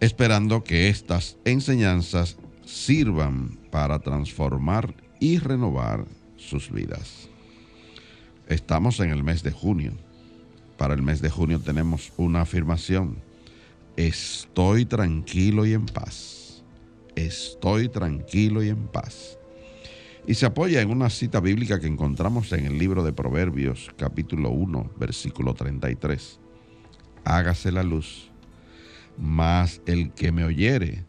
esperando que estas enseñanzas sirvan para transformar y renovar sus vidas. Estamos en el mes de junio. Para el mes de junio tenemos una afirmación. Estoy tranquilo y en paz. Estoy tranquilo y en paz. Y se apoya en una cita bíblica que encontramos en el libro de Proverbios capítulo 1 versículo 33. Hágase la luz mas el que me oyere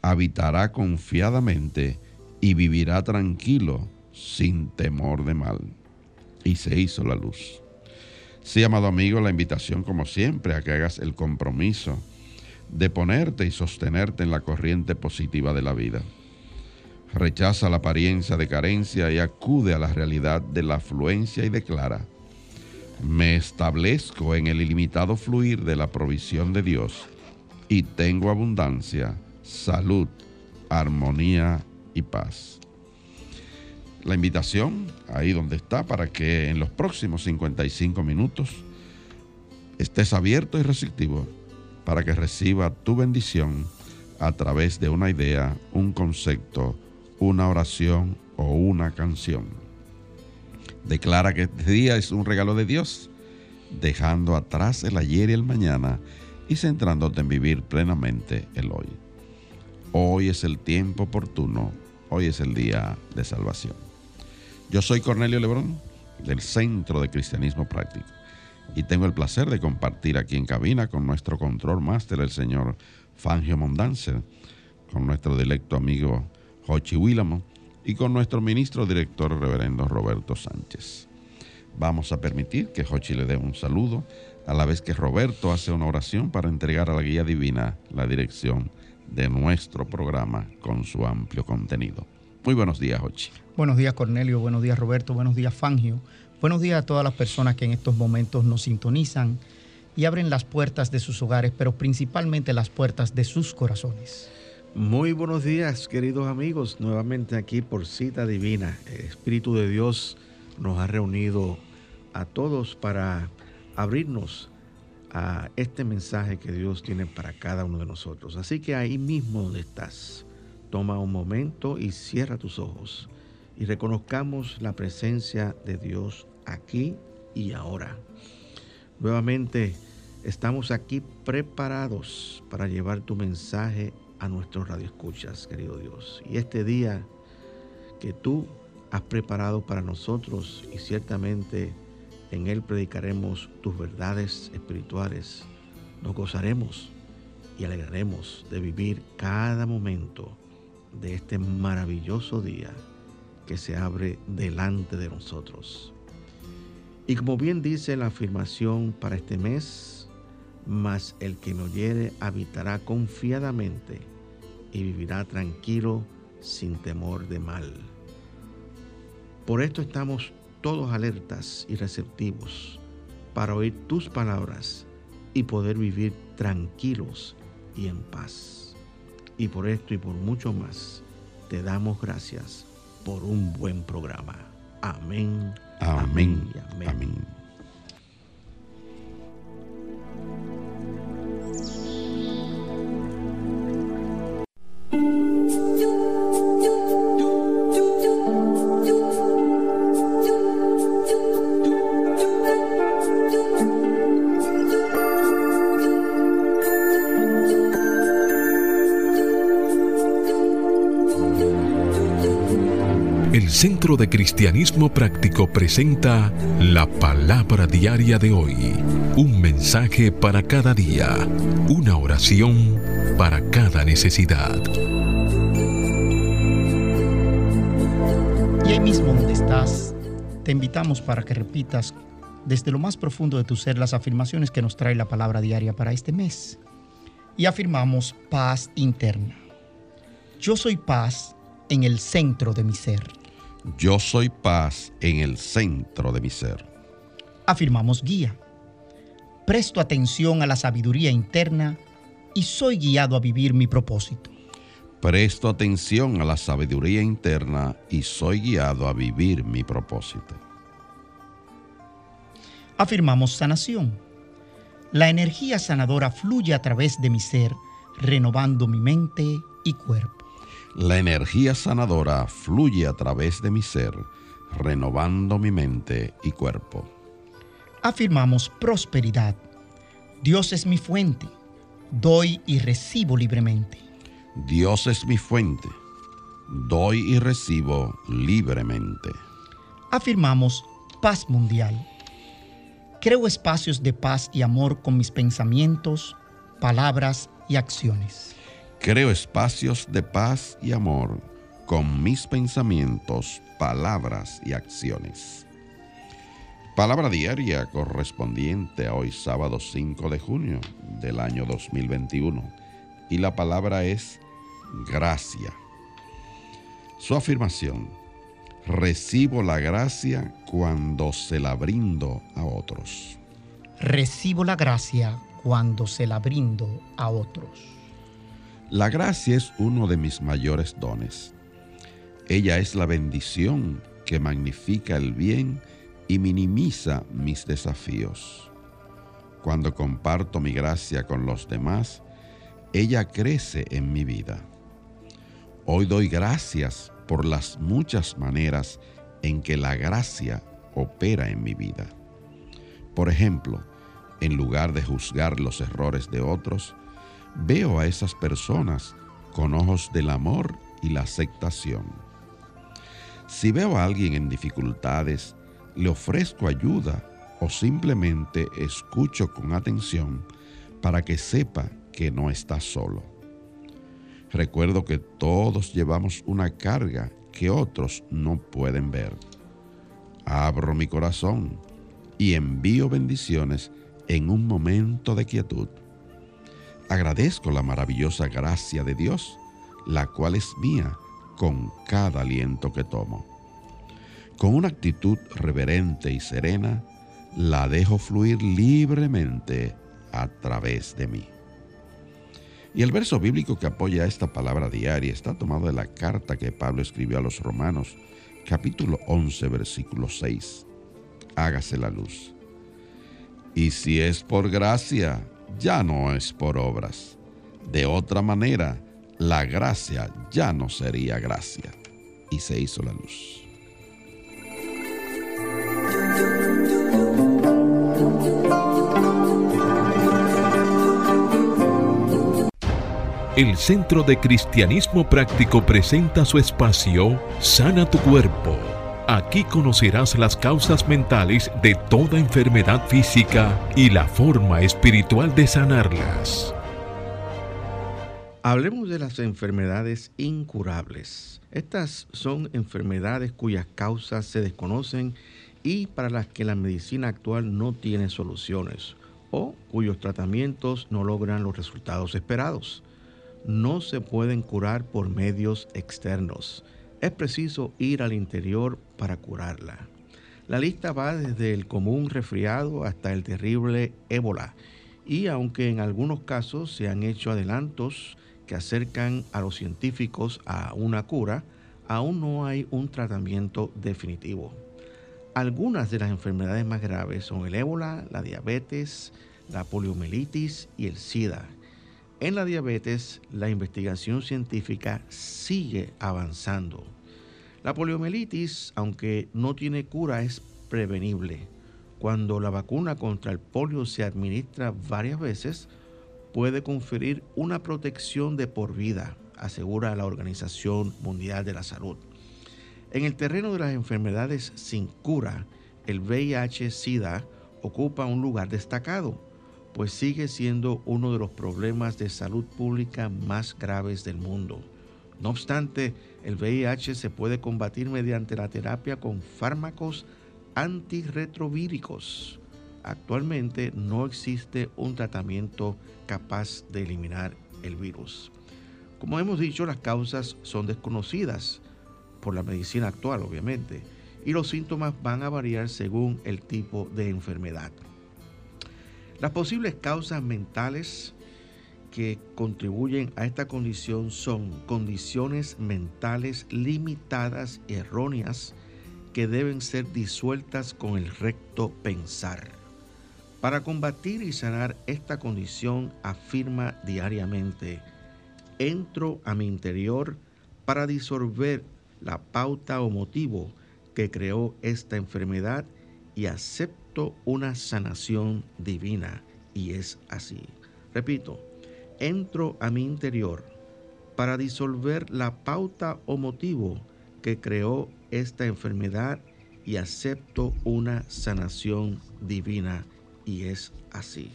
habitará confiadamente y vivirá tranquilo sin temor de mal. Y se hizo la luz. Sí, amado amigo, la invitación como siempre a que hagas el compromiso de ponerte y sostenerte en la corriente positiva de la vida. Rechaza la apariencia de carencia y acude a la realidad de la afluencia y declara, me establezco en el ilimitado fluir de la provisión de Dios y tengo abundancia, salud, armonía y paz. La invitación, ahí donde está, para que en los próximos 55 minutos estés abierto y receptivo para que reciba tu bendición a través de una idea, un concepto, una oración o una canción. Declara que este día es un regalo de Dios, dejando atrás el ayer y el mañana y centrándote en vivir plenamente el hoy. Hoy es el tiempo oportuno, hoy es el día de salvación. Yo soy Cornelio Lebrón, del Centro de Cristianismo Práctico, y tengo el placer de compartir aquí en cabina con nuestro control máster, el señor Fangio Mondanzer, con nuestro directo amigo Jochi Willamo y con nuestro ministro director, reverendo Roberto Sánchez. Vamos a permitir que Jochi le dé un saludo a la vez que Roberto hace una oración para entregar a la guía divina la dirección de nuestro programa con su amplio contenido. Muy buenos días, Ochi. Buenos días, Cornelio. Buenos días, Roberto. Buenos días, Fangio. Buenos días a todas las personas que en estos momentos nos sintonizan y abren las puertas de sus hogares, pero principalmente las puertas de sus corazones. Muy buenos días, queridos amigos. Nuevamente aquí por cita divina. El Espíritu de Dios nos ha reunido a todos para abrirnos a este mensaje que Dios tiene para cada uno de nosotros. Así que ahí mismo donde estás, toma un momento y cierra tus ojos y reconozcamos la presencia de Dios aquí y ahora. Nuevamente estamos aquí preparados para llevar tu mensaje a nuestros radioescuchas, querido Dios. Y este día que tú has preparado para nosotros y ciertamente en Él predicaremos tus verdades espirituales. Nos gozaremos y alegraremos de vivir cada momento de este maravilloso día que se abre delante de nosotros. Y como bien dice la afirmación para este mes, mas el que me oyere habitará confiadamente y vivirá tranquilo sin temor de mal. Por esto estamos todos alertas y receptivos para oír tus palabras y poder vivir tranquilos y en paz. Y por esto y por mucho más, te damos gracias por un buen programa. Amén. Amén. amén. amén. El Centro de Cristianismo Práctico presenta la palabra diaria de hoy. Un mensaje para cada día. Una oración para cada necesidad. Y ahí mismo donde estás, te invitamos para que repitas desde lo más profundo de tu ser las afirmaciones que nos trae la palabra diaria para este mes. Y afirmamos paz interna. Yo soy paz en el centro de mi ser. Yo soy paz en el centro de mi ser. Afirmamos guía. Presto atención a la sabiduría interna y soy guiado a vivir mi propósito. Presto atención a la sabiduría interna y soy guiado a vivir mi propósito. Afirmamos sanación. La energía sanadora fluye a través de mi ser, renovando mi mente y cuerpo. La energía sanadora fluye a través de mi ser, renovando mi mente y cuerpo. Afirmamos prosperidad. Dios es mi fuente. Doy y recibo libremente. Dios es mi fuente. Doy y recibo libremente. Afirmamos paz mundial. Creo espacios de paz y amor con mis pensamientos, palabras y acciones. Creo espacios de paz y amor con mis pensamientos, palabras y acciones. Palabra diaria correspondiente a hoy sábado 5 de junio del año 2021. Y la palabra es gracia. Su afirmación, recibo la gracia cuando se la brindo a otros. Recibo la gracia cuando se la brindo a otros. La gracia es uno de mis mayores dones. Ella es la bendición que magnifica el bien y minimiza mis desafíos. Cuando comparto mi gracia con los demás, ella crece en mi vida. Hoy doy gracias por las muchas maneras en que la gracia opera en mi vida. Por ejemplo, en lugar de juzgar los errores de otros, veo a esas personas con ojos del amor y la aceptación. Si veo a alguien en dificultades, le ofrezco ayuda o simplemente escucho con atención para que sepa que no está solo. Recuerdo que todos llevamos una carga que otros no pueden ver. Abro mi corazón y envío bendiciones en un momento de quietud agradezco la maravillosa gracia de Dios, la cual es mía con cada aliento que tomo. Con una actitud reverente y serena, la dejo fluir libremente a través de mí. Y el verso bíblico que apoya esta palabra diaria está tomado de la carta que Pablo escribió a los romanos, capítulo 11, versículo 6. Hágase la luz. Y si es por gracia, ya no es por obras. De otra manera, la gracia ya no sería gracia. Y se hizo la luz. El Centro de Cristianismo Práctico presenta su espacio Sana tu Cuerpo Aquí conocerás las causas mentales de toda enfermedad física y la forma espiritual de sanarlas. Hablemos de las enfermedades incurables. Estas son enfermedades cuyas causas se desconocen y para las que la medicina actual no tiene soluciones o cuyos tratamientos no logran los resultados esperados. No se pueden curar por medios externos es preciso ir al interior para curarla. La lista va desde el común resfriado hasta el terrible ébola y aunque en algunos casos se han hecho adelantos que acercan a los científicos a una cura, aún no hay un tratamiento definitivo. Algunas de las enfermedades más graves son el ébola, la diabetes, la poliomielitis y el SIDA. En la diabetes, la investigación científica sigue avanzando. La poliomielitis, aunque no tiene cura, es prevenible. Cuando la vacuna contra el polio se administra varias veces, puede conferir una protección de por vida, asegura la Organización Mundial de la Salud. En el terreno de las enfermedades sin cura, el VIH-Sida ocupa un lugar destacado, pues sigue siendo uno de los problemas de salud pública más graves del mundo. No obstante, el VIH se puede combatir mediante la terapia con fármacos antirretrovíricos. Actualmente no existe un tratamiento capaz de eliminar el virus. Como hemos dicho, las causas son desconocidas por la medicina actual, obviamente, y los síntomas van a variar según el tipo de enfermedad. Las posibles causas mentales que contribuyen a esta condición son condiciones mentales limitadas y erróneas que deben ser disueltas con el recto pensar. Para combatir y sanar esta condición afirma diariamente, entro a mi interior para disolver la pauta o motivo que creó esta enfermedad y acepto una sanación divina. Y es así. Repito, entro a mi interior para disolver la pauta o motivo que creó esta enfermedad y acepto una sanación divina. Y es así.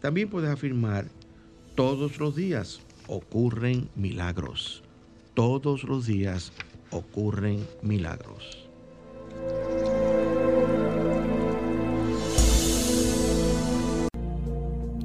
También puedes afirmar, todos los días ocurren milagros. Todos los días ocurren milagros.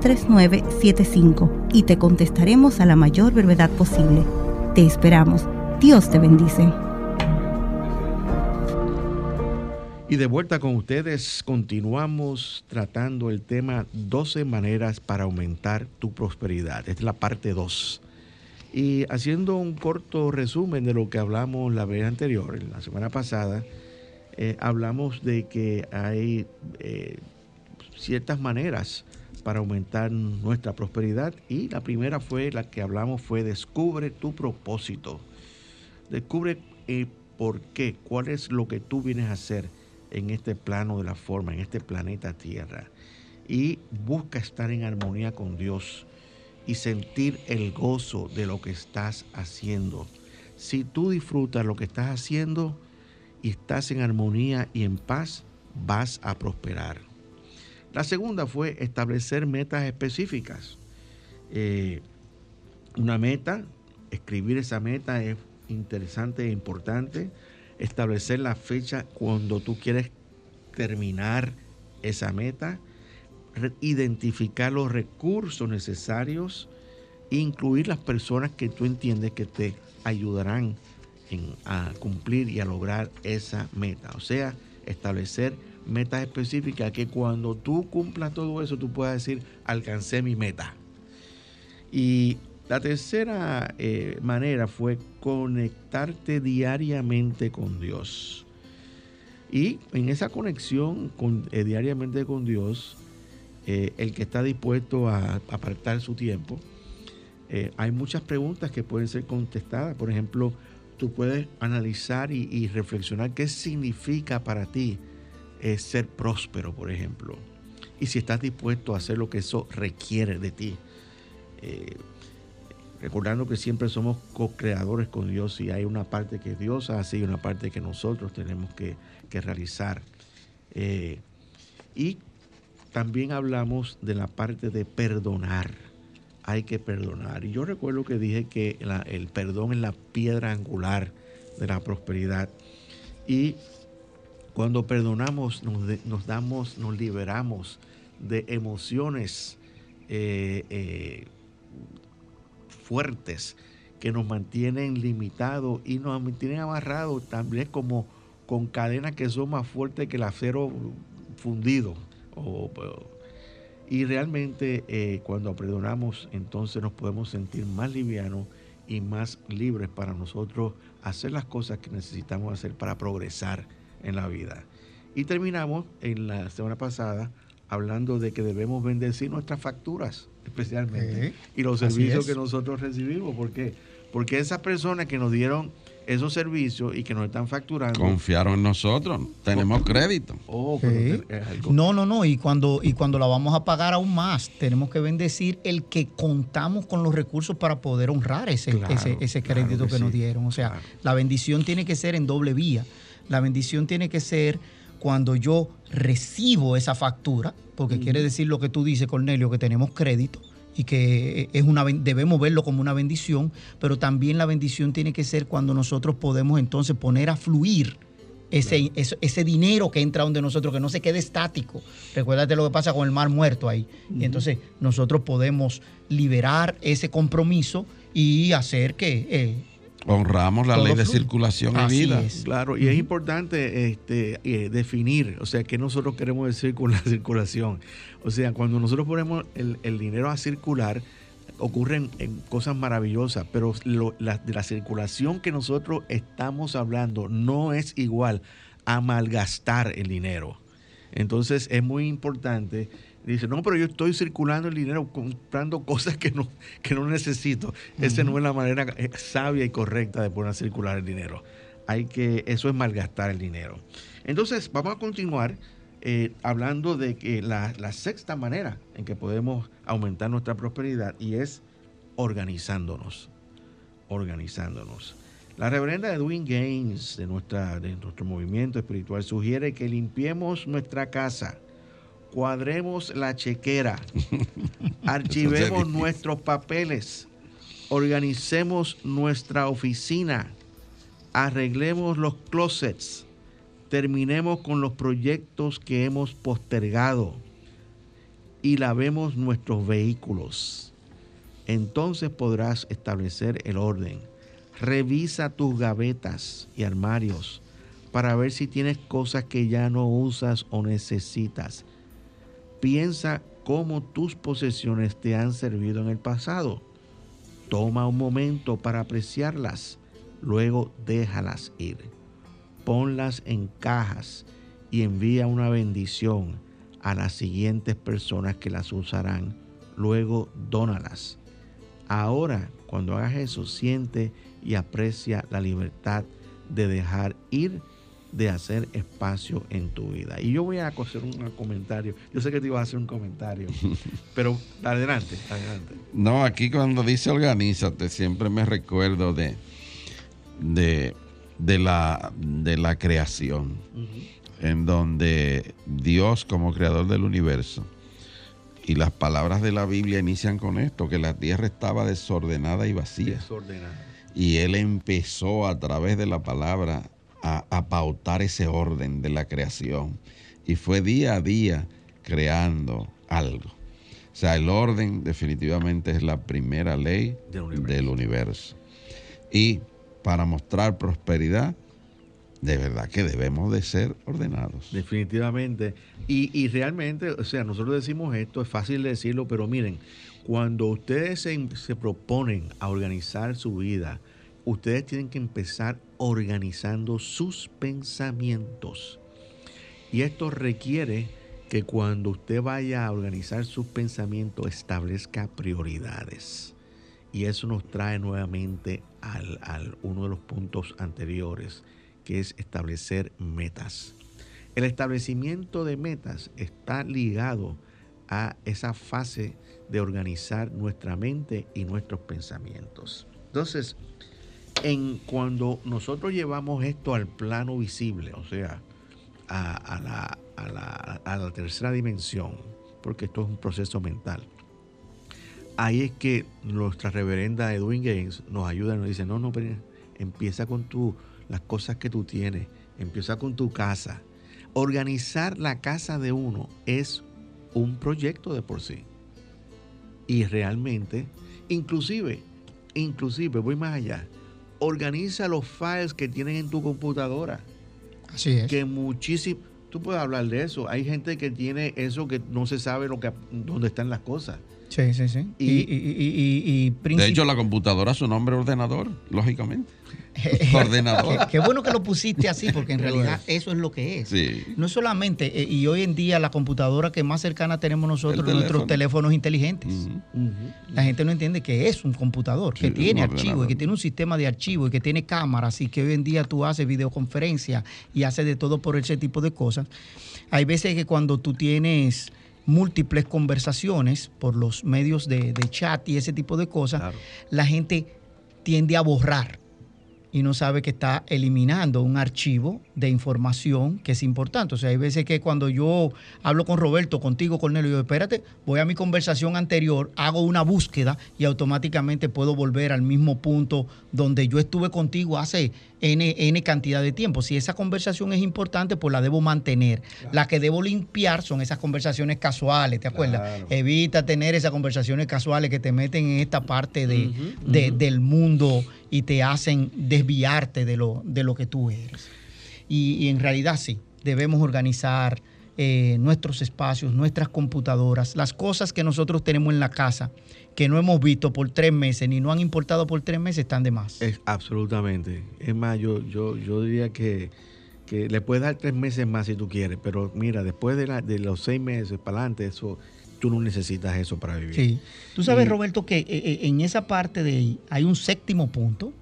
809-350-3975 y te contestaremos a la mayor brevedad posible. Te esperamos. Dios te bendice. Y de vuelta con ustedes, continuamos tratando el tema 12 maneras para aumentar tu prosperidad. Esta es la parte 2. Y haciendo un corto resumen de lo que hablamos la vez anterior, la semana pasada, eh, hablamos de que hay eh, ciertas maneras para aumentar nuestra prosperidad y la primera fue la que hablamos fue descubre tu propósito. Descubre eh, por qué, cuál es lo que tú vienes a hacer en este plano de la forma, en este planeta Tierra. Y busca estar en armonía con Dios y sentir el gozo de lo que estás haciendo. Si tú disfrutas lo que estás haciendo y estás en armonía y en paz, vas a prosperar. La segunda fue establecer metas específicas. Eh, una meta, escribir esa meta es interesante e importante. Establecer la fecha cuando tú quieres terminar esa meta identificar los recursos necesarios, incluir las personas que tú entiendes que te ayudarán a cumplir y a lograr esa meta. O sea, establecer metas específicas que cuando tú cumplas todo eso, tú puedas decir, alcancé mi meta. Y la tercera eh, manera fue conectarte diariamente con Dios. Y en esa conexión con, eh, diariamente con Dios, eh, el que está dispuesto a apartar su tiempo. Hay muchas preguntas que pueden ser contestadas. Por ejemplo, tú puedes analizar y, reflexionar qué significa para ti eh, ser próspero, por ejemplo. Y si estás dispuesto a hacer lo que eso requiere de ti. recordando que siempre somos co-creadores con Dios y hay una parte que Dios hace y una parte que nosotros tenemos que, realizar. y también hablamos de la parte de perdonar. Hay que perdonar. Y yo recuerdo que dije que el perdón es la piedra angular de la prosperidad. Y cuando perdonamos, nos, damos, nos liberamos de emociones eh, eh, fuertes que nos mantienen limitados y nos mantienen amarrados también como con cadenas que son más fuertes que el acero fundido. Y realmente eh, cuando perdonamos, entonces nos podemos sentir más livianos y más libres para nosotros hacer las cosas que necesitamos hacer para progresar en la vida. Y terminamos en la semana pasada hablando de que debemos bendecir nuestras facturas, especialmente, y los servicios que nosotros recibimos. ¿Por qué? Porque esas personas que nos dieron esos servicios y que nos están facturando. Confiaron en nosotros, tenemos crédito. Oh, no, no, no, y cuando, y cuando la vamos a pagar aún más, tenemos que bendecir el que contamos con los recursos para poder honrar ese, ese, crédito que, nos dieron. O sea, la bendición tiene que ser en doble vía. La bendición tiene que ser cuando yo recibo esa factura, porque quiere decir lo que tú dices, Cornelio, que tenemos crédito y que es una debemos verlo como una bendición, pero también la bendición tiene que ser cuando nosotros podemos entonces poner a fluir ese, ese, dinero que entra donde nosotros, que no se quede estático. Recuérdate lo que pasa con el mar muerto ahí. Y entonces nosotros podemos liberar ese compromiso y hacer que eh, Honramos la ley de circulación y vida. Claro, y es importante este, eh, definir, o sea, qué nosotros queremos decir con la circulación. O sea, cuando nosotros ponemos el, dinero a circular, ocurren cosas maravillosas, pero la, la circulación que nosotros estamos hablando no es igual a malgastar el dinero. Entonces es muy importante dice, no, pero yo estoy circulando el dinero comprando cosas que no, que no necesito. Esa no es la manera eh, sabia y correcta de poner a circular el dinero. Hay que, eso es malgastar el dinero. Entonces, vamos a continuar eh, hablando de que la, la, sexta manera en que podemos aumentar nuestra prosperidad y es organizándonos. Organizándonos. La reverenda Edwin Gaines de, nuestra, de nuestro movimiento espiritual sugiere que limpiemos nuestra casa cuadremos la chequera, archivemos nuestros papeles, organicemos nuestra oficina, arreglemos los closets, terminemos con los proyectos que hemos postergado y lavemos nuestros vehículos. Entonces podrás establecer el orden. Revisa tus gavetas y armarios para ver si tienes cosas que ya no usas o necesitas. Piensa cómo tus posesiones te han servido en el pasado. Toma un momento para apreciarlas, luego déjalas ir. Ponlas en cajas y envía una bendición a las siguientes personas que las usarán. Luego dónalas. Ahora, cuando hagas eso, siente y aprecia la libertad de dejar ir de hacer espacio en tu vida. Y yo voy a hacer un comentario. Yo sé que te ibas a hacer un comentario, pero adelante, adelante. No, aquí cuando dice organízate, siempre me recuerdo de, de, la, de la creación, en donde Dios como creador del universo, y las palabras de la Biblia inician con esto, que la tierra estaba desordenada y vacía. Desordenada. Y Él empezó a través de la palabra a, pautar ese orden de la creación. Y fue día a día creando algo. O sea, el orden definitivamente es la primera ley del universo. Y para mostrar prosperidad, de verdad que debemos de ser ordenados. Definitivamente. Y, y, realmente, o sea, nosotros decimos esto, es fácil decirlo, pero miren, cuando ustedes se, se proponen a organizar su vida, ustedes tienen que empezar organizando sus pensamientos. Y esto requiere que cuando usted vaya a organizar sus pensamientos establezca prioridades. Y eso nos trae nuevamente al, uno de los puntos anteriores, que es establecer metas. El establecimiento de metas está ligado a esa fase de organizar nuestra mente y nuestros pensamientos. Entonces, en cuando nosotros llevamos esto al plano visible, o sea, a, la, tercera dimensión, porque esto es un proceso mental, ahí es que nuestra reverenda Edwin Gaines nos ayuda y nos dice, no, no, pero empieza con tu, las cosas que tú tienes, empieza con tu casa. Organizar la casa de uno es un proyecto de por sí. Y realmente, inclusive, inclusive, voy más allá, organiza los files que tienen en tu computadora. Así es. Que muchísimo, tú puedes hablar de eso. Hay gente que tiene eso que no se sabe lo que, dónde están las cosas. Sí, sí, sí. Y- Y, y- y- y- y De hecho, la computadora su nombre es ordenador, lógicamente. Ordenador. qué bueno que lo pusiste así, porque en realidad eso es lo que es. Sí. No solamente, eh, y hoy en día la computadora que más cercana tenemos nosotros, El nuestros teléfono. teléfonos inteligentes. La gente no entiende que es un computador, que Sí, tiene archivos, que tiene un sistema de archivos y que tiene cámaras y que hoy en día tú haces videoconferencias y haces de todo por ese tipo de cosas. Hay veces que cuando tú tienes múltiples conversaciones por los medios de, de chat y ese tipo de cosas, Claro. la gente tiende a borrar y no sabe que está eliminando un archivo de información que es importante. O sea, hay veces que cuando yo hablo con Roberto, contigo, Cornelio, yo, espérate, voy a mi conversación anterior, hago una búsqueda y automáticamente puedo volver al mismo punto donde yo estuve contigo hace N, N cantidad de tiempo. Si esa conversación es importante, pues la debo mantener. La que debo limpiar son esas conversaciones casuales, ¿te acuerdas? Claro. Evita tener esas conversaciones casuales que te meten en esta parte de, del mundo y te hacen desviarte de lo, de lo que tú eres. Y, y en realidad sí, debemos organizar eh, nuestros espacios, nuestras computadoras, las cosas que nosotros tenemos en la casa que no hemos visto por tres meses ni no han importado por tres meses están de más. Es, absolutamente. Es más, yo, yo, yo diría que, que le puedes dar tres meses más si tú quieres, pero mira, después de, la- de los seis meses para adelante, eso, tú no necesitas eso para vivir. Sí. Tú sabes, Y- Roberto, que eh, eh, en esa parte de ahí hay un séptimo punto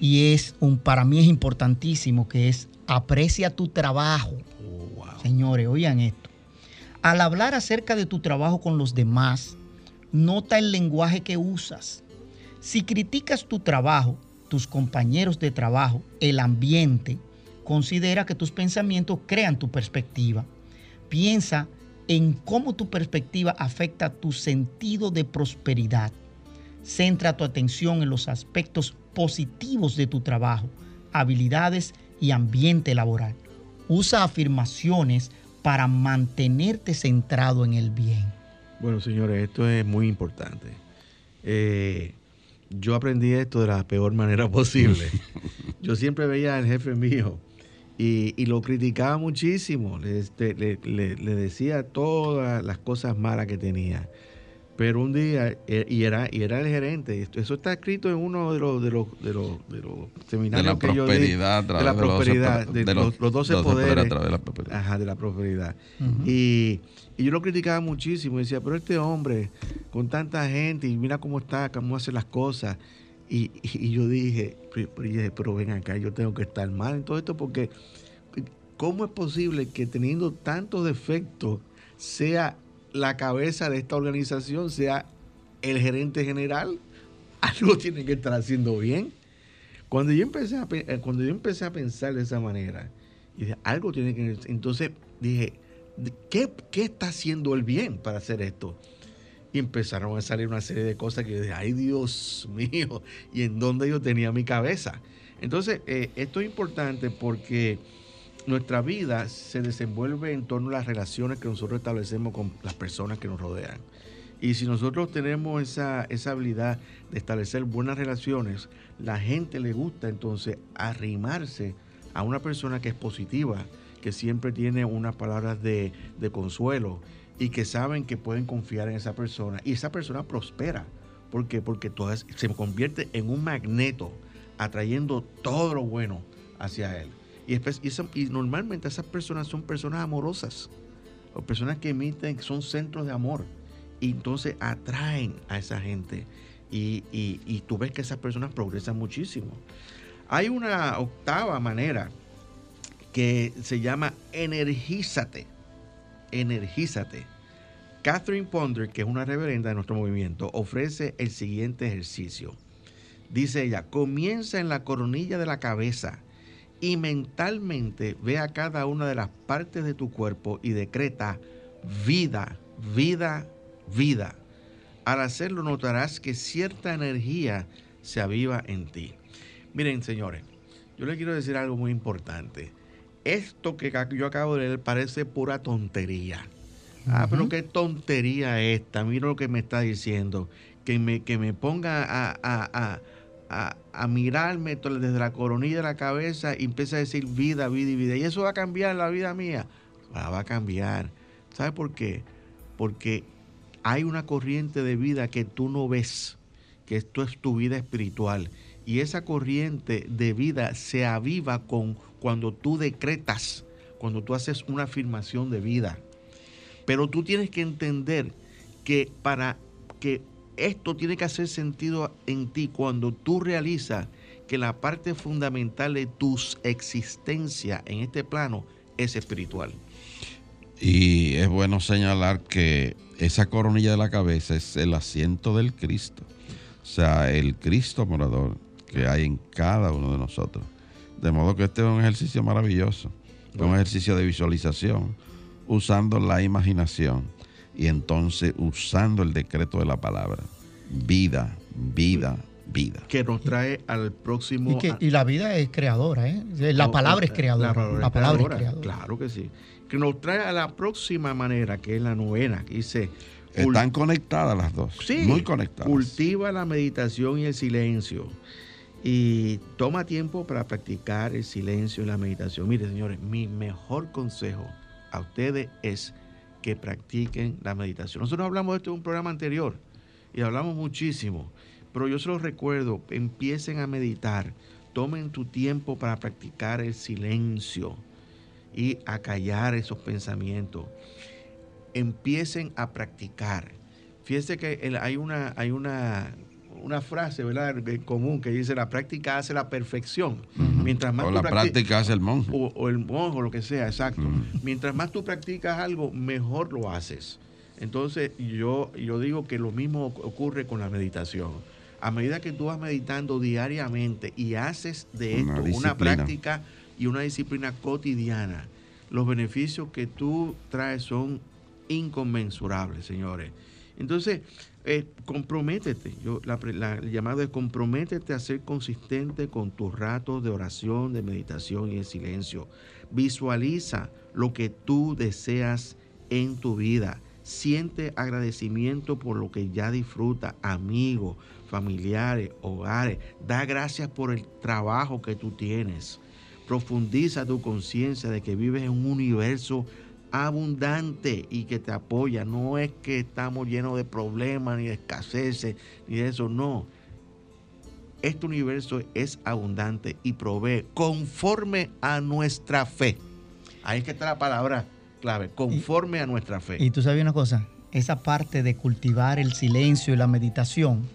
y es un para mí es importantísimo que es aprecia tu trabajo. Oh, wow. Señores, oigan esto. Al hablar acerca de tu trabajo con los demás, nota el lenguaje que usas. Si criticas tu trabajo, tus compañeros de trabajo, el ambiente, considera que tus pensamientos crean tu perspectiva. Piensa en cómo tu perspectiva afecta tu sentido de prosperidad. Centra tu atención en los aspectos positivos de tu trabajo, habilidades y ambiente laboral. Usa afirmaciones para mantenerte centrado en el bien. Bueno, señores, esto es muy importante. Eh, yo aprendí esto de la peor manera posible. yo siempre veía al jefe mío y, y lo criticaba muchísimo. Le, este, le- le- le decía todas las cosas malas que tenía. Pero un día, eh, y era, y era el gerente, esto- eso está escrito en uno de los, de los, de los, de los De seminarios la que yo di. prosperidad a través de la de prosperidad, de, de los, los- los 12 12 poderes poderes. a través de la prosperidad. Ajá, de la prosperidad. Ujú. Y, y yo lo criticaba muchísimo. Decía, pero este hombre, con tanta gente, y mira cómo está, cómo hace las cosas. Y, y- yo dije, pero, ven acá, yo tengo que estar mal en todo esto porque ¿cómo es posible que teniendo tantos defectos sea la cabeza de esta organización, sea el gerente general? Algo tiene que estar haciendo bien. Cuando yo empecé a, eh, cuando yo empecé a pensar de esa manera, dije, algo tiene que... Entonces dije, ¿qué, ¿qué está haciendo el bien para hacer esto? Y empezaron a salir una serie de cosas que yo dije, ay Dios mío, ¿y en dónde yo tenía mi cabeza? Entonces, eh, esto es importante porque nuestra vida se desenvuelve en torno a las relaciones que nosotros establecemos con las personas que nos rodean. Y si nosotros tenemos esa, esa habilidad de establecer buenas relaciones, la gente le gusta entonces arrimarse a una persona que es positiva, que siempre tiene unas palabras de, consuelo y que saben que pueden confiar en esa persona. Y esa persona prospera. ¿Por qué? Porque todas, se convierte en un magneto atrayendo todo lo bueno hacia él. Y, y y normalmente esas personas son personas amorosas o personas que emiten, son centros de amor. Y entonces atraen a esa gente. Y, y- y tú ves que esas personas progresan muchísimo. Hay una octava manera que se llama energízate. Energízate. Catherine Ponder, que es una reverenda de nuestro movimiento, ofrece el siguiente ejercicio. Dice ella, comienza en la coronilla de la cabeza y mentalmente ve a cada una de las partes de tu cuerpo y decreta vida, vida, vida. Al hacerlo notarás que cierta energía se aviva en ti. Miren, señores, yo les quiero decir algo muy importante. Esto que yo acabo de leer parece pura tontería. Ah, pero qué tontería esta. Mira lo que me está diciendo. Que me, que me ponga a, a- a- a- mirarme desde la coronilla de la cabeza y empieza a decir vida, vida y vida. Y eso va a cambiar la vida mía. La va a cambiar. ¿Sabe por qué? Porque hay una corriente de vida que tú no ves, que esto es tu vida espiritual. Y esa corriente de vida se aviva con cuando tú decretas, cuando tú haces una afirmación de vida. Pero tú tienes que entender que para que esto tiene que hacer sentido en ti cuando tú realizas que la parte fundamental de tu existencia en este plano es espiritual. Y es bueno señalar que esa coronilla de la cabeza es el asiento del Cristo. O sea, el Cristo morador que hay en cada uno de nosotros. De modo que este es un ejercicio maravilloso, un ejercicio de visualización, usando la imaginación y entonces usando el decreto de la palabra. Vida, vida, vida. Que nos trae al próximo... Y, la vida es creadora, ¿eh? La palabra es creadora. La palabra, es creadora. Claro que sí. Que nos trae a la próxima manera, que es la novena, que dice... Están conectadas las dos. Sí. Muy conectadas. Cultiva la meditación y el silencio. Y toma tiempo para practicar el silencio y la meditación. Mire, señores, mi mejor consejo a ustedes es que practiquen la meditación. Nosotros hablamos de esto en un programa anterior y hablamos muchísimo. Pero yo se los recuerdo, empiecen a meditar, tomen tu tiempo para practicar el silencio y a callar esos pensamientos. Empiecen a practicar. Fíjense que hay una, hay una, una frase ¿verdad? común que dice la práctica hace la perfección. Mientras más o la práctica hace el monje. O, el monje, o lo que sea, exacto. Mientras más tú practicas algo, mejor lo haces. Entonces yo, yo digo que lo mismo ocurre con la meditación a medida que tú vas meditando diariamente y haces de esto una, práctica y una disciplina cotidiana, los beneficios que tú traes son inconmensurables, señores. Entonces, eh, comprométete. Yo, la, el llamado es comprométete a ser consistente con tus ratos de oración, de meditación y de silencio. Visualiza lo que tú deseas en tu vida. Siente agradecimiento por lo que ya disfruta, amigo, familiares, hogares. Da gracias por el trabajo que tú tienes. Profundiza tu conciencia de que vives en un universo abundante y que te apoya. No es que estamos llenos de problemas, ni de escasez, ni de eso. No. Este universo es abundante y provee conforme a nuestra fe. Ahí es que está la palabra clave, conforme a nuestra fe. Y tú sabes una cosa, esa parte de cultivar el silencio y la meditación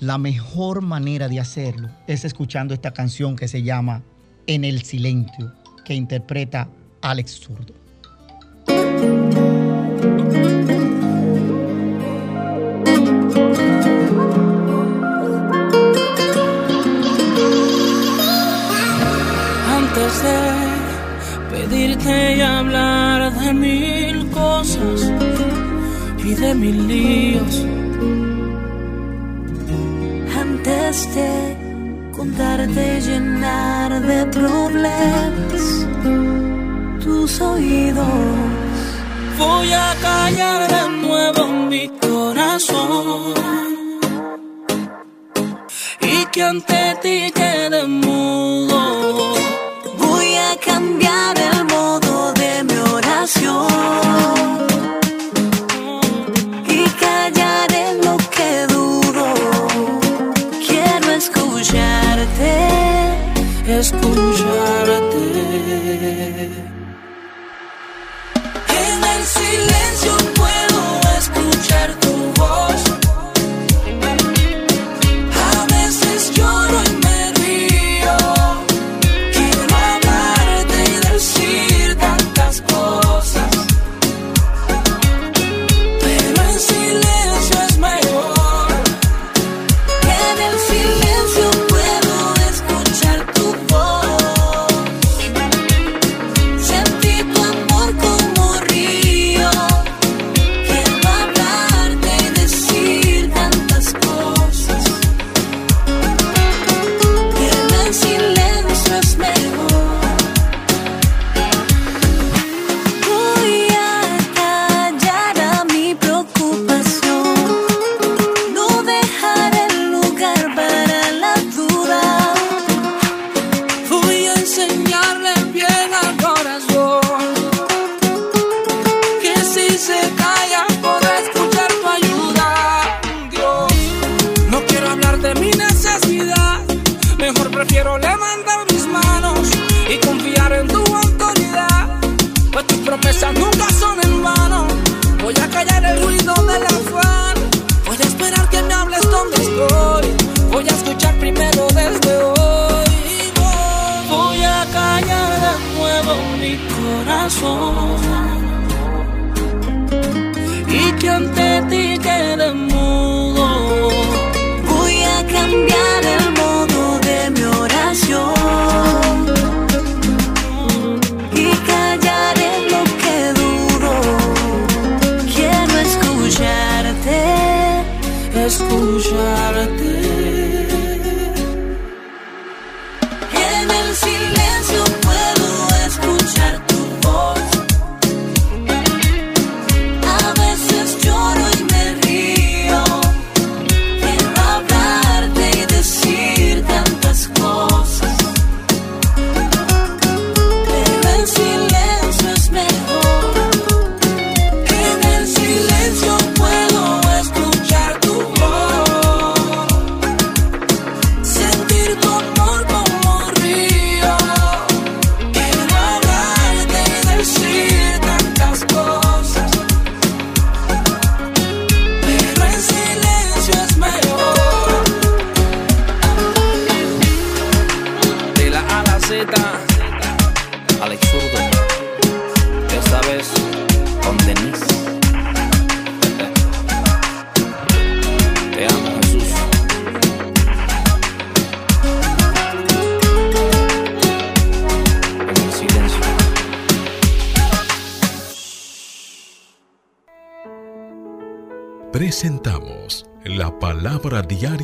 la mejor manera de hacerlo es escuchando esta canción que se llama En el Silencio, que interpreta Alex Zurdo. Antes de pedirte y hablar de mil cosas y de mil líos. De contarte llenar de problemas tus oídos. Voy a callar de nuevo mi corazón y que ante ti quede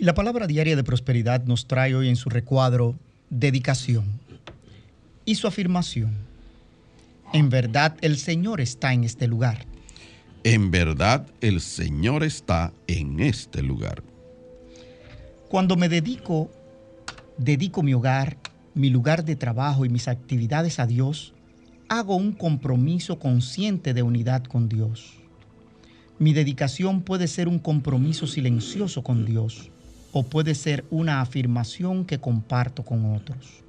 Y la palabra diaria de prosperidad nos trae hoy en su recuadro dedicación y su afirmación. En verdad el Señor está en este lugar. En verdad el Señor está en este lugar. Cuando me dedico, dedico mi hogar, mi lugar de trabajo y mis actividades a Dios, hago un compromiso consciente de unidad con Dios. Mi dedicación puede ser un compromiso silencioso con Dios o puede ser una afirmación que comparto con otros.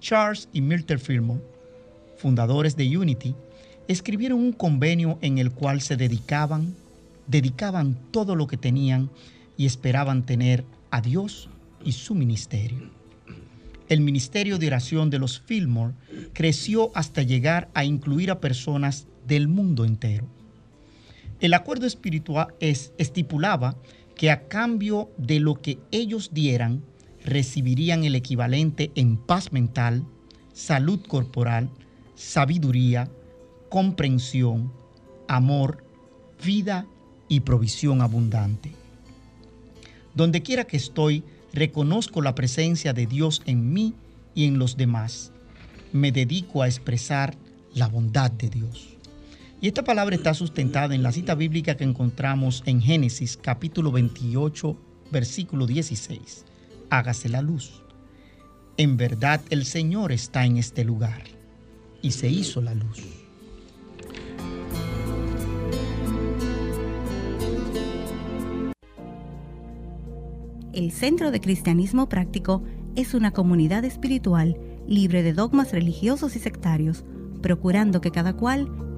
Charles y Milton Fillmore, fundadores de Unity, escribieron un convenio en el cual se dedicaban, dedicaban todo lo que tenían y esperaban tener a Dios y su ministerio. El ministerio de oración de los Fillmore creció hasta llegar a incluir a personas del mundo entero. El acuerdo espiritual es, estipulaba que a cambio de lo que ellos dieran, recibirían el equivalente en paz mental, salud corporal, sabiduría, comprensión, amor, vida y provisión abundante. Donde quiera que estoy, reconozco la presencia de Dios en mí y en los demás. Me dedico a expresar la bondad de Dios. Y esta palabra está sustentada en la cita bíblica que encontramos en Génesis capítulo 28, versículo 16. Hágase la luz. En verdad el Señor está en este lugar. Y se hizo la luz. El Centro de Cristianismo Práctico es una comunidad espiritual libre de dogmas religiosos y sectarios, procurando que cada cual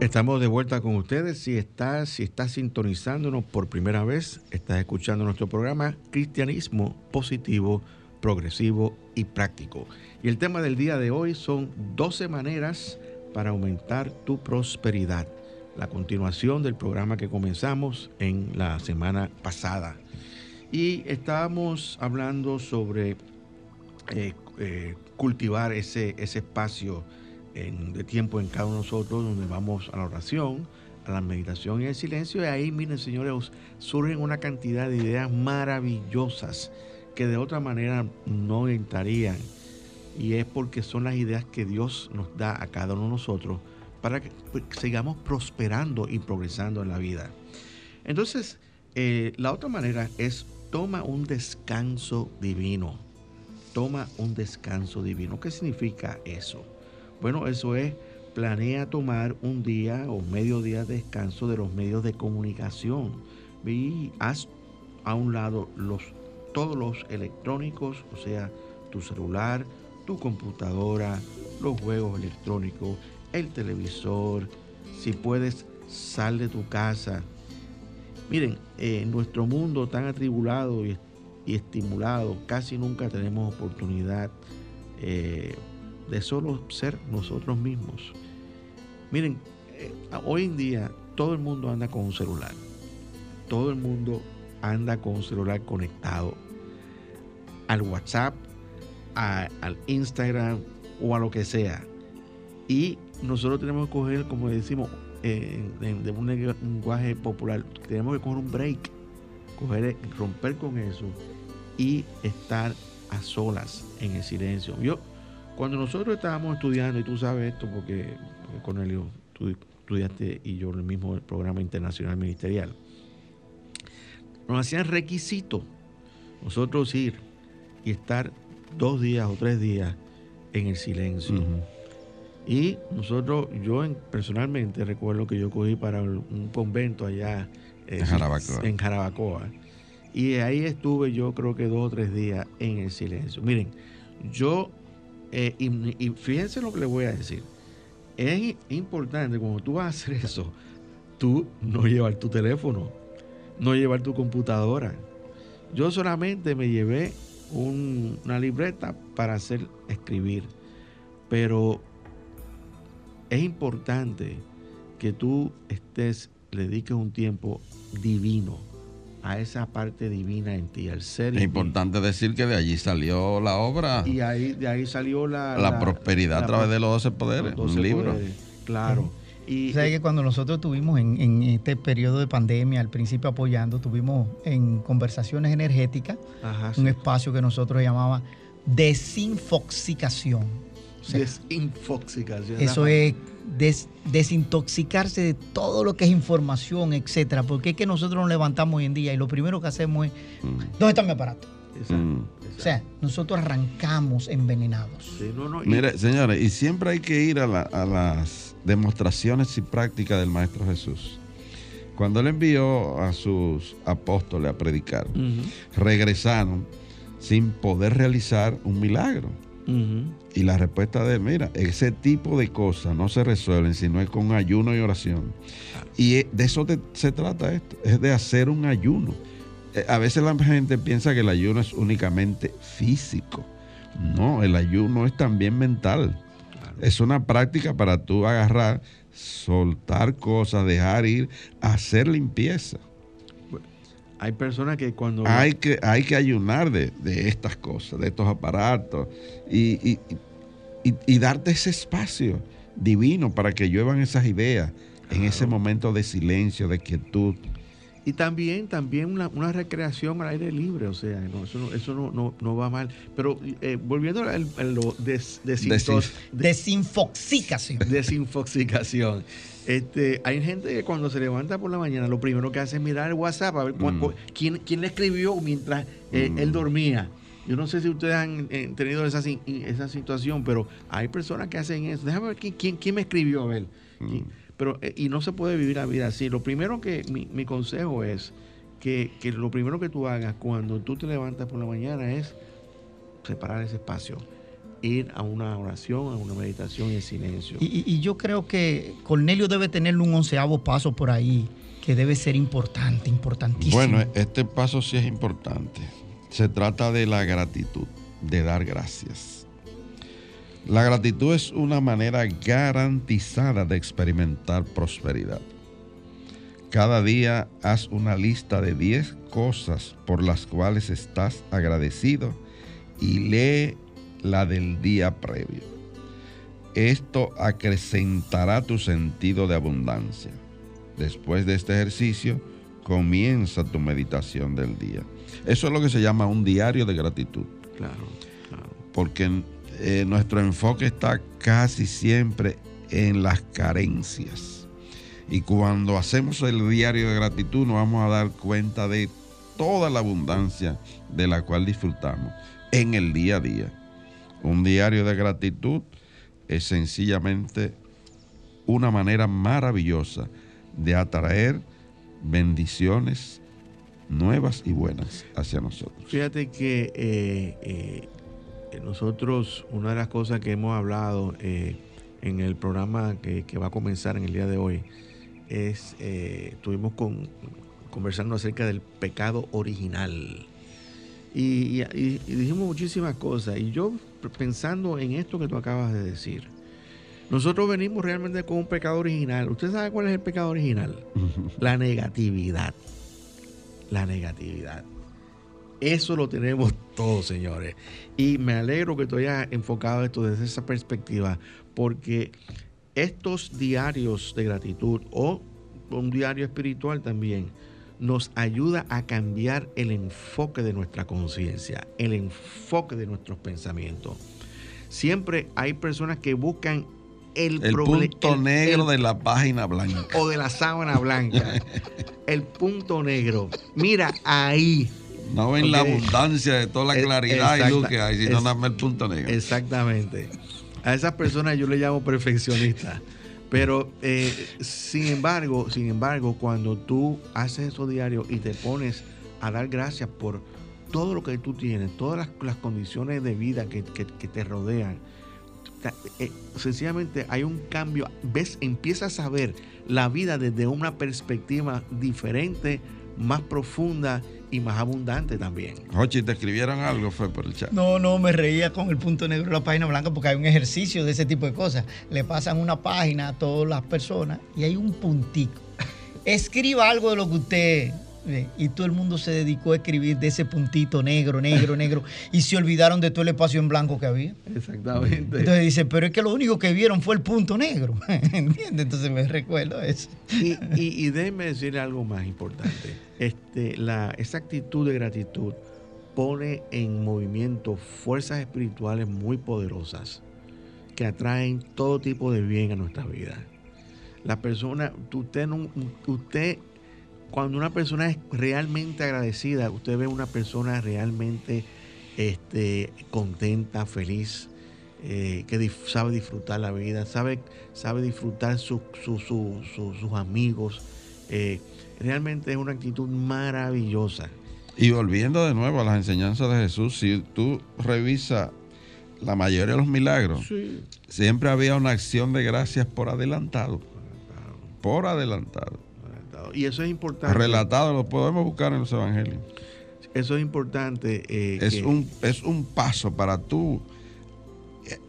Estamos de vuelta con ustedes. Si estás, si estás sintonizándonos por primera vez, estás escuchando nuestro programa Cristianismo Positivo, Progresivo y Práctico. Y el tema del día de hoy son 12 maneras para aumentar tu prosperidad. La continuación del programa que comenzamos en la semana pasada. Y estábamos hablando sobre eh, eh, cultivar ese, ese espacio de tiempo en cada uno de nosotros, donde vamos a la oración, a la meditación y el silencio. Y ahí, miren, señores, surgen una cantidad de ideas maravillosas que de otra manera no entrarían. Y es porque son las ideas que Dios nos da a cada uno de nosotros para que pues, sigamos prosperando y progresando en la vida. Entonces, eh, la otra manera es toma un descanso divino. Toma un descanso divino. ¿Qué significa eso? Bueno, eso es planea tomar un día o medio día de descanso de los medios de comunicación y haz a un lado los, todos los electrónicos, o sea, tu celular, tu computadora, los juegos electrónicos, el televisor, si puedes, sal de tu casa. Miren, eh, en nuestro mundo tan atribulado y, estimulado, casi nunca tenemos oportunidad eh, de solo ser nosotros mismos. Miren, eh, hoy en día todo el mundo anda con un celular. Todo el mundo anda con un celular conectado al WhatsApp, al Instagram o a lo que sea. Y nosotros tenemos que coger, como decimos, eh, de un lenguaje popular, tenemos que coger un break, coger, romper con eso y estar a solas en el silencio. Yo, cuando nosotros estábamos estudiando, y tú sabes esto porque, porque, Cornelio, tú estudiaste y yo el mismo programa internacional ministerial, nos hacían requisito nosotros ir y estar dos días o tres días en el silencio. Y nosotros, yo en- personalmente recuerdo que yo cogí para un convento allá eh, Jarabacoa. en Jarabacoa. Y ahí estuve yo creo que dos o tres días en el silencio. Miren, yo, eh, y, fíjense lo que les voy a decir. Es importante cuando tú vas a hacer eso, tú no llevar tu teléfono, no llevar tu computadora. Yo solamente me llevé un- una libreta para hacer escribir. Pero es importante que tú estés, le dediques un tiempo divino a esa parte divina en ti, al ser Es ti. importante decir que de allí salió la obra, Y ahí, de ahí salió la, La prosperidad a través de los 12 poderes, los un 12 libro. poderes, Claro. Y, ¿Sabes que cuando nosotros estuvimos en, en este periodo de pandemia, al principio apoyando, tuvimos en conversaciones energéticas ajá, un sí. espacio que nosotros llamaba desinfoxicación. Sea, Desinfoxicación. eso es des- desintoxicarse de todo lo que es información, etcétera. Porque es que nosotros nos levantamos hoy en día y lo primero que hacemos es, Mm, ¿dónde está mi aparato? Exacto, mm. exacto. O sea, nosotros arrancamos envenenados. Sí, no, no, y- Mire, señores, y siempre hay que ir a, la- a las demostraciones y prácticas del Maestro Jesús. Cuando él envió a sus apóstoles a predicar, regresaron sin poder realizar un milagro. Y la respuesta de él, mira, ese tipo de cosas no se resuelven si no es con ayuno y oración. Y de eso te- se trata esto, es de hacer un ayuno. Eh, A veces la gente piensa que el ayuno es únicamente físico. No, el ayuno es también mental. Claro. Es una práctica para tú agarrar, soltar cosas, dejar ir, hacer limpieza. Hay personas que cuando... Hay que, hay que ayunar de, de estas cosas, de estos aparatos y, y- y- y darte ese espacio divino para que lluevan esas ideas en ese momento de silencio, de quietud. Y también, también una, una recreación al aire libre, o sea, no, eso, no, eso no, no, no va mal. Pero eh, volviendo a lo des, Desin- Desinfoxicación. desinfoxicación. Este, hay gente que cuando se levanta por la mañana, lo primero que hace es mirar el WhatsApp a ver Mm. quién, quién le escribió mientras eh, Mm. él dormía. Yo no sé si ustedes han eh, tenido esa, esa situación, pero hay personas que hacen eso. Déjame ver quién, quién, quién me escribió, a ver. ¿Quién? Pero, eh, y no se puede vivir la vida así. Lo primero que mi, mi consejo es que, que lo primero que tú hagas cuando tú te levantas por la mañana es separar ese espacio, ir a una oración, a una meditación en silencio. Y, yo creo que Cornelio debe tener un onceavo paso por ahí que debe ser importante, importantísimo. Bueno, este paso sí es importante. Se trata de la gratitud, de dar gracias. La gratitud es una manera garantizada de experimentar prosperidad. Cada día haz una lista de 10 cosas por las cuales estás agradecido y lee la del día previo. Esto acrecentará tu sentido de abundancia. Después de este ejercicio, comienza tu meditación del día. Eso es lo que se llama un diario de gratitud. Claro, claro. Porque eh, nuestro enfoque está casi siempre en las carencias. Y cuando hacemos el diario de gratitud nos vamos a dar cuenta de toda la abundancia de la cual disfrutamos en el día a día. Un diario de gratitud es sencillamente una manera maravillosa de atraer bendiciones nuevas y buenas hacia nosotros. Fíjate que eh, eh, nosotros, una de las cosas que hemos hablado eh, en el programa que, va a comenzar en el día de hoy, es, estuvimos con, conversando acerca del pecado original. Y, y, dijimos muchísimas cosas. Y yo pensando en esto que tú acabas de decir, nosotros venimos realmente con un pecado original. ¿Usted sabe cuál es el pecado original? La negatividad. La negatividad. Eso lo tenemos todos, señores. Y me alegro que tú hayas enfocado esto desde esa perspectiva, porque estos diarios de gratitud o un diario espiritual también nos ayuda a cambiar el enfoque de nuestra conciencia, el enfoque de nuestros pensamientos. Siempre hay personas que buscan el, el punto el, negro el, de la página blanca. O de la sábana blanca. el punto negro. Mira, ahí. No ven la abundancia de toda la claridad Exacta, y luz que hay, sino nada más el punto negro. Exactamente. A esas personas yo le llamo perfeccionistas. Pero eh, sin embargo, sin embargo, cuando tú haces eso diario y te pones a dar gracias por todo lo que tú tienes, todas las, condiciones de vida que te rodean, eh, sencillamente hay un cambio, ves, empiezas a ver la vida desde una perspectiva diferente, más profunda y más abundante también. Jochi, ¿te escribieron algo? Fue por el chat. No, no, me reía con el punto negro de la página blanca porque hay un ejercicio de ese tipo de cosas. Le pasan una página a todas las personas y hay un puntico. Escriba algo de lo que usted y todo el mundo se dedicó a escribir de ese puntito negro, negro, negro, y se olvidaron de todo el espacio en blanco que había. Exactamente. Entonces dice, pero es que lo único que vieron fue el punto negro, ¿entiendes? Entonces me recuerdo eso. Y, y, y déjeme decir algo más importante. Este, la, esa actitud de gratitud pone en movimiento fuerzas espirituales muy poderosas que atraen todo tipo de bien a nuestra vida. La persona, usted, no, usted cuando una persona es realmente agradecida, usted ve una persona realmente este, contenta, feliz, eh, que dif sabe disfrutar la vida, sabe, sabe disfrutar su, su, su, sus amigos. Eh, realmente es una actitud maravillosa. Y volviendo de nuevo a las enseñanzas de Jesús, si tú revisas la mayoría de los milagros, sí. siempre había una acción de gracias por adelantado. Por adelantado. Y eso es importante. Relatado, lo podemos buscar en los evangelios. Eso es importante. Eh, es, que... un, es un paso para tú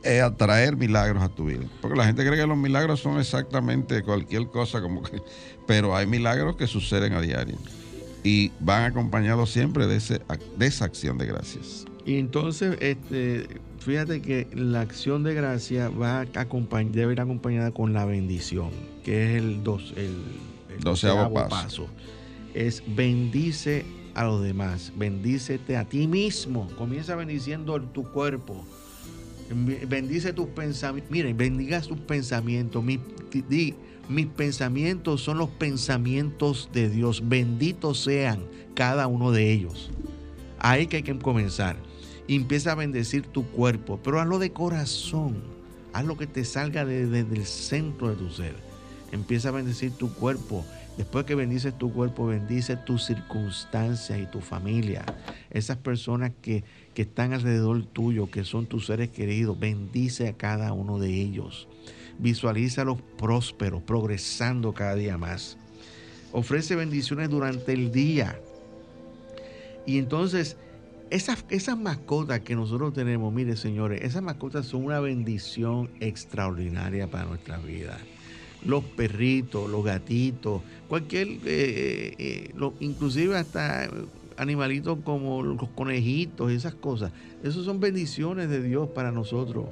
eh, atraer milagros a tu vida. Porque la gente cree que los milagros son exactamente cualquier cosa, como que, pero hay milagros que suceden a diario y van acompañados siempre de, ese, de esa acción de gracias. Y entonces, este, fíjate que la acción de gracia va a debe ir acompañada con la bendición, que es el dos, el doceavo paso. paso. Es bendice a los demás, bendícete a ti mismo, comienza bendiciendo tu cuerpo, bendice tus pensamientos, miren, bendiga tus pensamientos, mi, di, mis pensamientos son los pensamientos de Dios, benditos sean cada uno de ellos. Ahí que hay que comenzar. Empieza a bendecir tu cuerpo, pero hazlo de corazón, haz lo que te salga desde el centro de tu ser empieza a bendecir tu cuerpo. Después que bendices tu cuerpo, bendice tus circunstancias y tu familia. Esas personas que, que están alrededor tuyo, que son tus seres queridos, bendice a cada uno de ellos. Visualízalos prósperos, progresando cada día más. Ofrece bendiciones durante el día. Y entonces, esas, esas mascotas que nosotros tenemos, mire señores, esas mascotas son una bendición extraordinaria para nuestra vida los perritos, los gatitos, cualquier, eh, eh, lo, inclusive hasta animalitos como los conejitos, esas cosas. Esas son bendiciones de Dios para nosotros.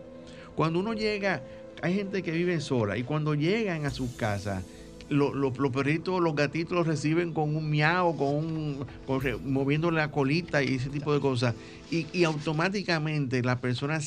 Cuando uno llega hay gente que vive sola y cuando llegan a su casa, lo- lo- los perritos, los gatitos los reciben con un miau, con un, moviendo la colita y ese tipo de cosas. Y, y automáticamente la persona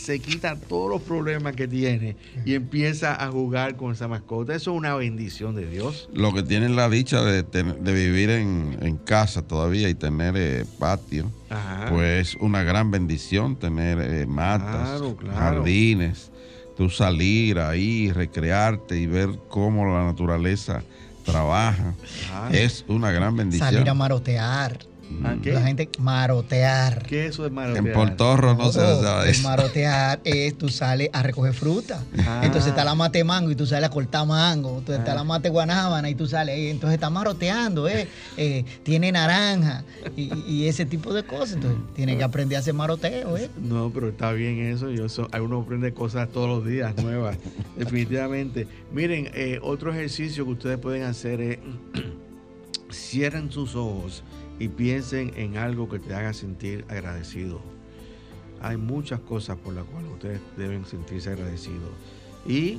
se quita todos los problemas que tiene y empieza a jugar con esa mascota. Eso es una bendición de Dios. Lo que tienen la dicha de, tener- de vivir en, en casa todavía y tener eh, patio, Ajá. pues una gran bendición tener eh, matas, Claro, claro. jardines, tú salir ahí, recrearte y ver cómo la naturaleza trabaja. Claro. Es una gran bendición. Salir a marotear. ¿Ah, qué? La gente marotear. ¿Qué es eso de marotear? En Portorro no se el eso. marotear es tú sales a recoger fruta. Ah. Entonces está la mate mango y tú sales a cortar mango. Entonces está la mate guanábana y tú sales. eh, Entonces está maroteando, eh, eh, tiene naranja y, y ese tipo de cosas. Entonces tiene que aprender a hacer maroteo. Eh. No, pero está bien eso. Yo so- uno aprende cosas todos los días nuevas, definitivamente. Miren, eh, otro ejercicio que ustedes pueden hacer es cierren sus ojos y piensen en algo que te haga sentir agradecido. Hay muchas cosas por las cuales ustedes deben sentirse agradecidos. Y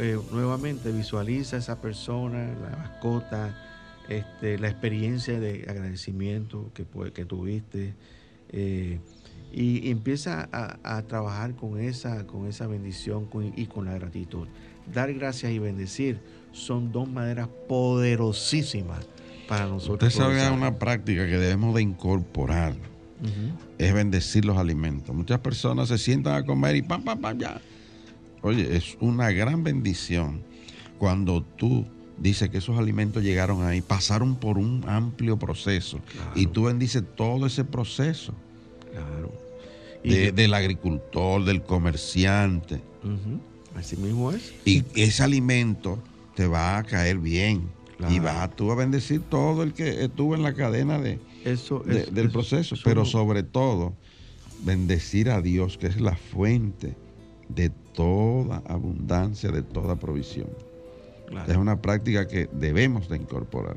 eh, nuevamente visualiza a esa persona, la mascota, este, la experiencia de agradecimiento que, que tuviste. eh, y, empieza a, trabajar con esa, con esa bendición y con la gratitud. Dar gracias y bendecir son dos maneras poderosísimas para nosotros. Usted sabe progresar. una práctica que debemos de incorporar. Es bendecir los alimentos. Muchas personas se sientan a comer y pam, pam, pam, ya. Oye, es una gran bendición cuando tú dices que esos alimentos llegaron ahí, pasaron por un amplio proceso Claro. y tú bendices todo ese proceso Claro. Y del agricultor, del comerciante. Así mismo es. Y ese alimento te va a caer bien. Y vas tú a bendecir todo el que estuvo en la cadena de, Eso de- es- del eso- proceso, eso pero sobre todo bendecir a Dios, que es la fuente de toda abundancia, de toda provisión. claro. Es una práctica que debemos de incorporar.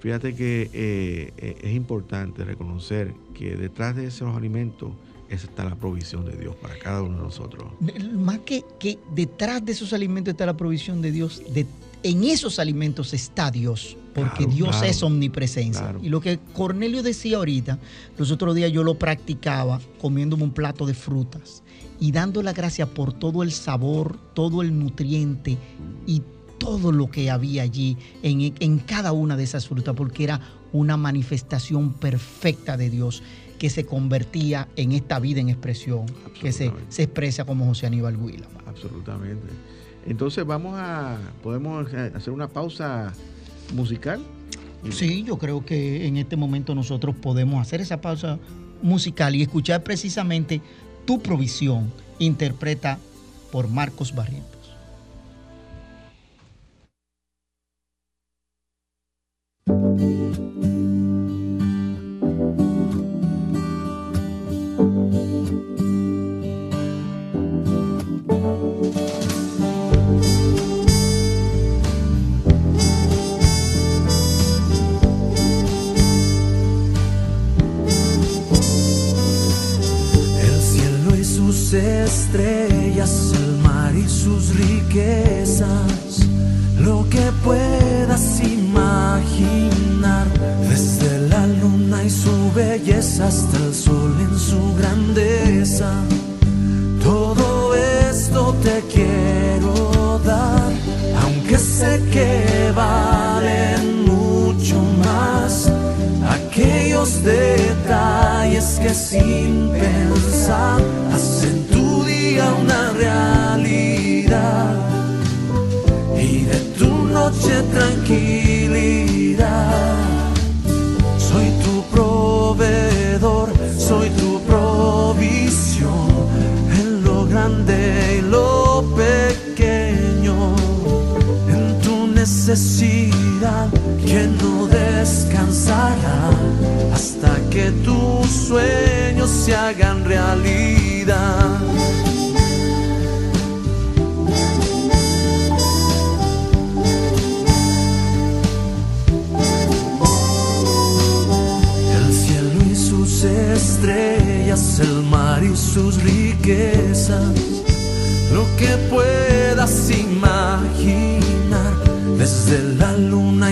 Fíjate que eh, eh, es importante reconocer que detrás de esos alimentos está la provisión de Dios para cada uno de nosotros. Más que, que detrás de esos alimentos está la provisión de Dios, de, en esos alimentos está Dios, porque Claro, Dios claro, es omnipresencia. claro. Y lo que Cornelio decía ahorita, los otros días yo lo practicaba comiéndome un plato de frutas y dando la gracia por todo el sabor, todo el nutriente y todo lo que había allí en, en cada una de esas frutas, porque era una manifestación perfecta de Dios que se convertía en esta vida en expresión, que se, se expresa como José Aníbal Huila. Absolutamente. Entonces vamos a, podemos eh, hacer una pausa musical. Sí, yo creo que en este momento nosotros podemos hacer esa pausa musical y escuchar precisamente Tu provisión, interpreta por Marcos Barrientos.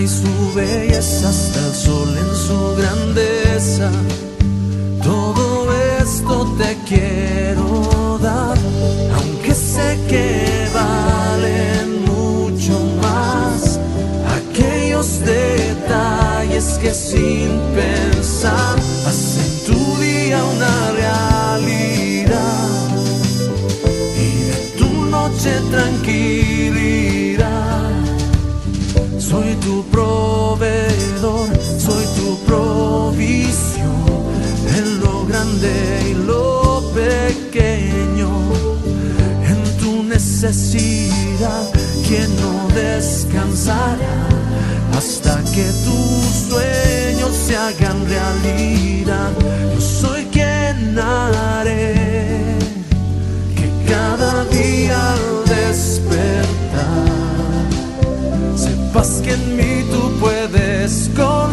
Y su belleza hasta el sol en su grandeza. Todo esto te quiero dar, aunque sé que valen mucho más aquellos detalles que sin pensar necesidad, quien no descansará hasta que tus sueños se hagan realidad. Yo soy quien haré que cada día al despertar sepas que en mí tú puedes confiar.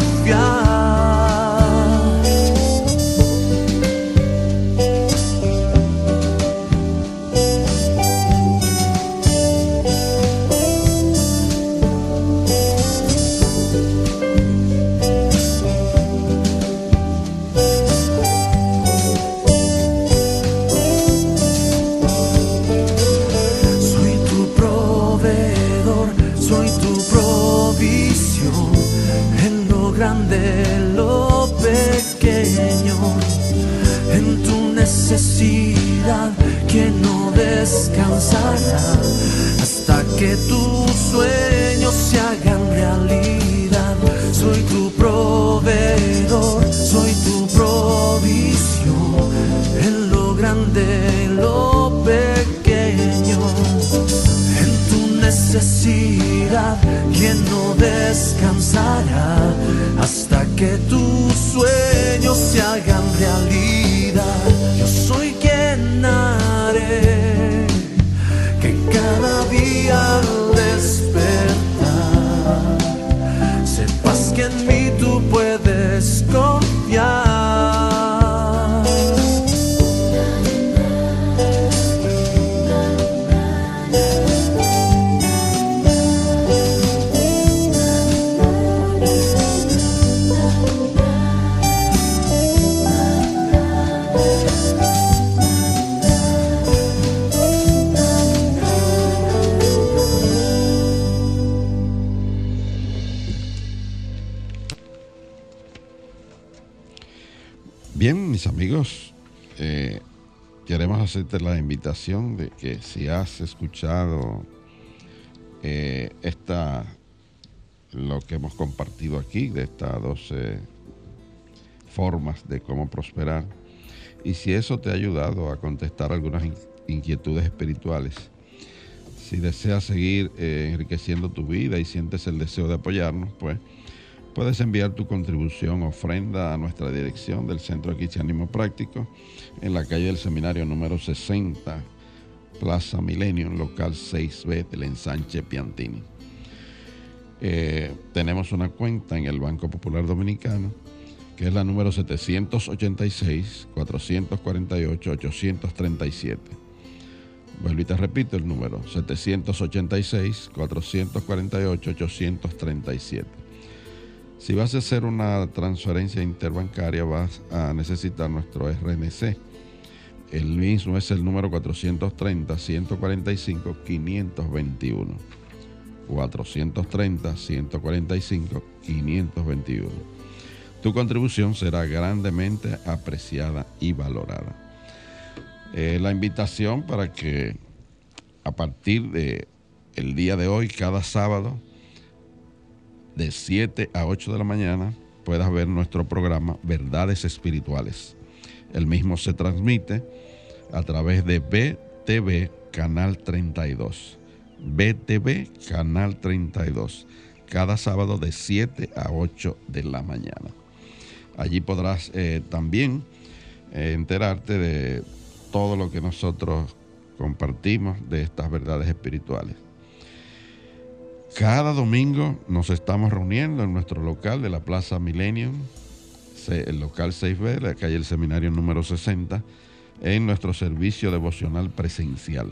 Necesidad que no descansará hasta que tus sueños se hagan realidad. Soy tu proveedor, soy tu provisión en lo grande, en lo pequeño en tu necesidad, quien no descansará hacerte la invitación de que si has escuchado eh, esta, lo que hemos compartido aquí, de estas 12 formas de cómo prosperar, y si eso te ha ayudado a contestar algunas in- inquietudes espirituales, si deseas seguir eh, enriqueciendo tu vida y sientes el deseo de apoyarnos, pues puedes enviar tu contribución ofrenda a nuestra dirección del Centro de Cristianismo Práctico en la calle del Seminario número 60, Plaza Millennium, local 6B del ensanche Piantini. Eh, tenemos una cuenta en el Banco Popular Dominicano, que es la número 786-448-837. Vuelvo y te repito el número, 786-448-837. Si vas a hacer una transferencia interbancaria, vas a necesitar nuestro RNC. El mismo es el número 430-145-521. 430-145-521. Tu contribución será grandemente apreciada y valorada. Eh, la invitación para que a partir de día de hoy, cada sábado, de 7 a 8 de la mañana, puedas ver nuestro programa Verdades Espirituales. El mismo se transmite a través de BTV Canal 32. BTV Canal 32. Cada sábado de 7 a 8 de la mañana. Allí podrás eh, también eh, enterarte de todo lo que nosotros compartimos de estas verdades espirituales. Cada domingo nos estamos reuniendo en nuestro local de la Plaza Millennium, el local 6B, la calle del Seminario número 60, en nuestro servicio devocional presencial.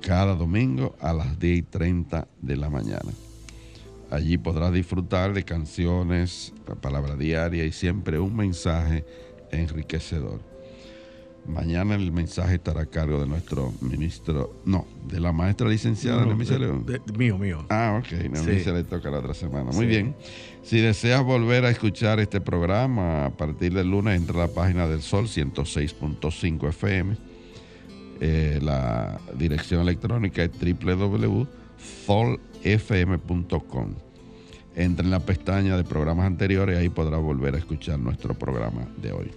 cada domingo a las 10 y 30 de la mañana. Allí podrás disfrutar de canciones, la palabra diaria y siempre un mensaje enriquecedor. Mañana el mensaje estará a cargo de nuestro ministro, no, de la maestra licenciada No, de- León. de- mío, mío. Ah, ok, Nemicia Sí. le toca la otra semana. Muy Sí. bien. Si deseas volver a escuchar este programa a partir del lunes, entra a la página del Sol 106.5 FM. Eh, la dirección electrónica es www.solfm.com. Entra en la pestaña de programas anteriores y ahí podrás volver a escuchar nuestro programa de hoy.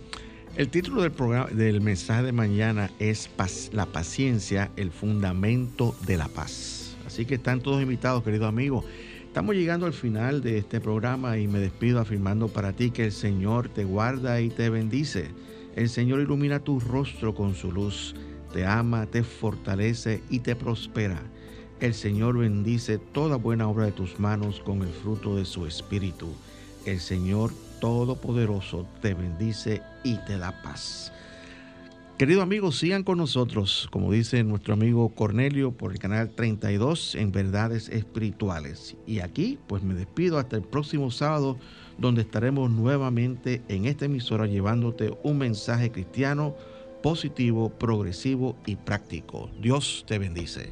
El título del programa del mensaje de mañana es La paciencia, el fundamento de la paz. Así que están todos invitados, queridos amigos. Estamos llegando al final de este programa y me despido afirmando para ti que el Señor te guarda y te bendice. El Señor ilumina tu rostro con su luz, te ama, te fortalece y te prospera. El Señor bendice toda buena obra de tus manos con el fruto de su espíritu. El Señor Todopoderoso te bendice y te da paz. Queridos amigos, sigan con nosotros, como dice nuestro amigo Cornelio, por el canal 32 en Verdades Espirituales. Y aquí, pues me despido hasta el próximo sábado, donde estaremos nuevamente en esta emisora llevándote un mensaje cristiano positivo, progresivo y práctico. Dios te bendice.